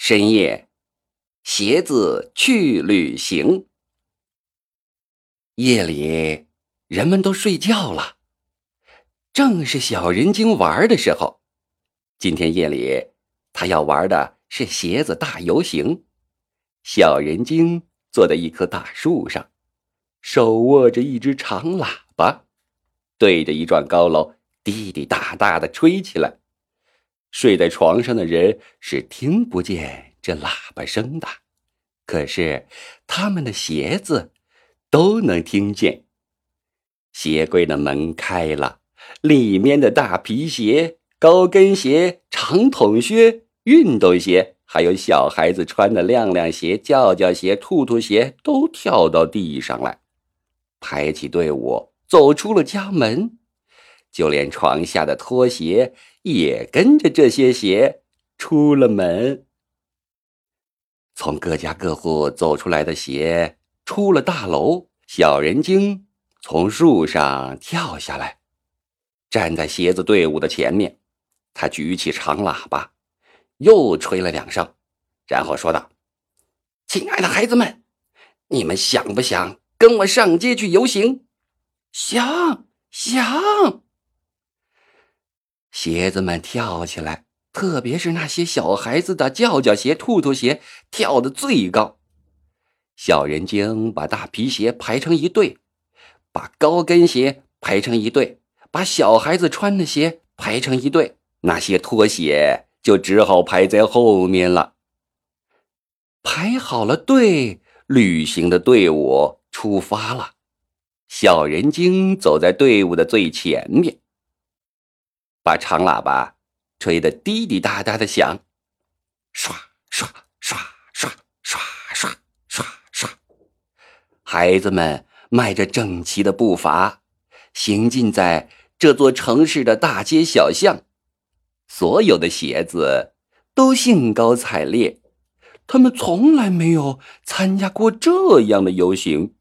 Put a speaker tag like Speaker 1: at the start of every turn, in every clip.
Speaker 1: 深夜，鞋子去旅行。夜里，人们都睡觉了，正是小人精玩的时候。今天夜里，他要玩的是鞋子大游行。小人精坐在一棵大树上，手握着一只长喇叭，对着一幢高楼滴滴答答的吹起来。睡在床上的人是听不见这喇叭声的，可是他们的鞋子都能听见。鞋柜的门开了，里面的大皮鞋、高跟鞋、长筒靴、运动鞋，还有小孩子穿的亮亮鞋、叫叫鞋、兔兔鞋，都跳到地上来，排起队伍走出了家门。就连床下的拖鞋也跟着这些鞋出了门。从各家各户走出来的鞋出了大楼，小人精从树上跳下来，站在鞋子队伍的前面。他举起长喇叭，又吹了两声，然后说道：“亲爱的孩子们，你们想不想跟我上街去游行？
Speaker 2: 想，想。”
Speaker 1: 鞋子们跳起来，特别是那些小孩子的叫叫鞋、兔兔鞋，跳得最高。小人精把大皮鞋排成一队，把高跟鞋排成一队，把小孩子穿的鞋排成一队，那些拖鞋就只好排在后面了。排好了队，旅行的队伍出发了。小人精走在队伍的最前面。把长喇叭吹得滴滴答答的响，唰唰唰唰唰唰唰唰，孩子们迈着整齐的步伐，行进在这座城市的大街小巷。所有的鞋子都兴高采烈，他们从来没有参加过这样的游行，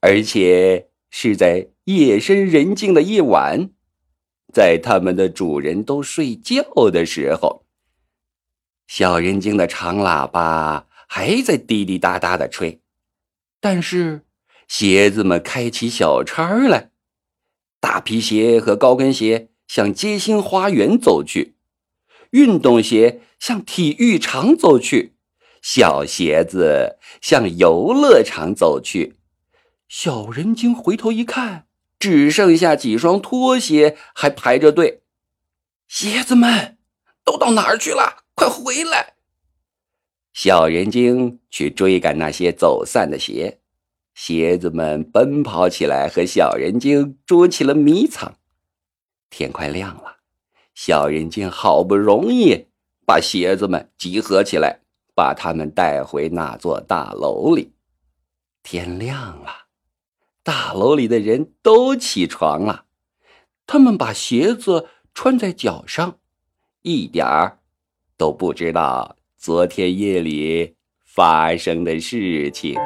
Speaker 1: 而且是在夜深人静的夜晚。在他们的主人都睡觉的时候，小人精的长喇叭还在滴滴答答的吹，但是鞋子们开起小差来，大皮鞋和高跟鞋向街心花园走去，运动鞋向体育场走去，小鞋子向游乐场走去。小人精回头一看。只剩下几双拖鞋还排着队，
Speaker 2: 鞋子们都到哪儿去了？快回来！
Speaker 1: 小人精去追赶那些走散的鞋，鞋子们奔跑起来，和小人精捉起了迷藏。天快亮了，小人精好不容易把鞋子们集合起来，把他们带回那座大楼里。天亮了。大楼里的人都起床了，他们把鞋子穿在脚上，一点儿都不知道昨天夜里发生的事情。